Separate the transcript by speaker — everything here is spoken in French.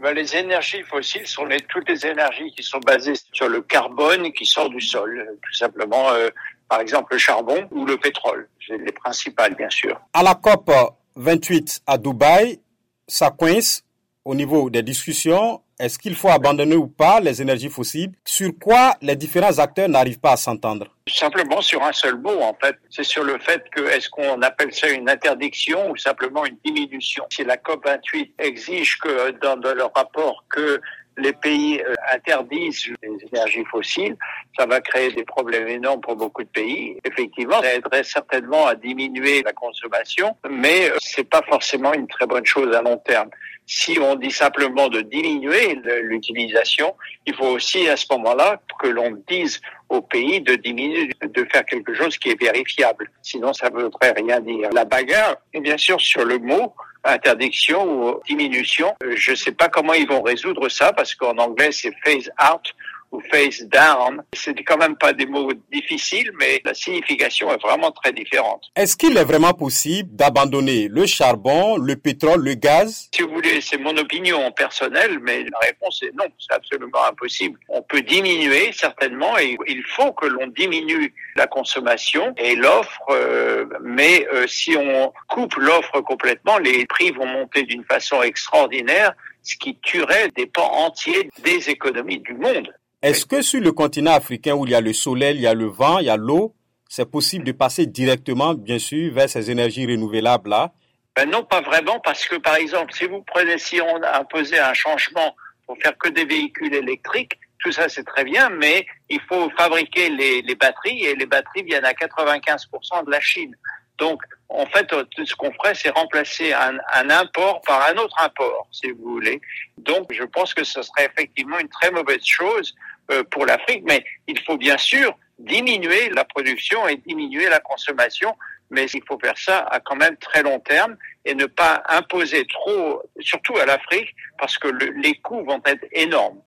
Speaker 1: ben, Les énergies fossiles sont les, toutes les énergies qui sont basées sur le carbone qui sort du sol, tout simplement. Euh, par exemple, le charbon ou le pétrole. C'est les principales, bien sûr.
Speaker 2: À la COP 28 à Dubaï, ça coince au niveau des discussions. Est-ce qu'il faut abandonner ou pas les énergies fossiles? Sur quoi les différents acteurs n'arrivent pas à s'entendre?
Speaker 1: Simplement sur un seul mot, en fait. C'est sur le fait que est-ce qu'on appelle ça une interdiction ou simplement une diminution? Si la COP28 exige que dans, leur rapport que les pays euh, interdisent les énergies fossiles, ça va créer des problèmes énormes pour beaucoup de pays. Effectivement, ça aiderait certainement à diminuer la consommation, mais euh, c'est pas forcément une très bonne chose à long terme. Si on dit simplement de diminuer l'utilisation, il faut aussi à ce moment-là que l'on dise au pays de diminuer, de faire quelque chose qui est vérifiable. Sinon, ça ne voudrait rien dire. La bagarre est bien sûr sur le mot, interdiction ou diminution. Euh, je ne sais pas comment ils vont résoudre ça parce qu'en anglais c'est phase out ou face down. C'est quand même pas des mots difficiles, mais la signification est vraiment très différente.
Speaker 2: Est-ce qu'il est vraiment possible d'abandonner le charbon, le pétrole, le gaz?
Speaker 1: Si vous voulez, c'est mon opinion personnelle, mais la réponse est non, c'est absolument impossible. On peut diminuer certainement, et il faut que l'on diminue la consommation et l'offre, euh, mais euh, si on coupe l'offre complètement, les prix vont monter d'une façon extraordinaire ce qui tuerait des pans entiers des économies du monde.
Speaker 2: Est-ce que sur le continent africain où il y a le soleil, il y a le vent, il y a l'eau, c'est possible de passer directement, bien sûr, vers ces énergies renouvelables-là?
Speaker 1: Ben Non, pas vraiment, parce que par exemple, si vous prenez, si on a imposé un changement pour faire que des véhicules électriques, tout ça c'est très bien, mais il faut fabriquer les, batteries et les batteries viennent à 95% de la Chine. Donc, en fait, tout ce qu'on ferait, c'est remplacer un, import par un autre import, si vous voulez. Donc, je pense que ce serait effectivement une très mauvaise chose euh, pour l'Afrique, mais il faut bien sûr diminuer la production et diminuer la consommation, mais il faut faire ça à quand même très long terme et ne pas imposer trop, surtout à l'Afrique, parce que le, les coûts vont être énormes.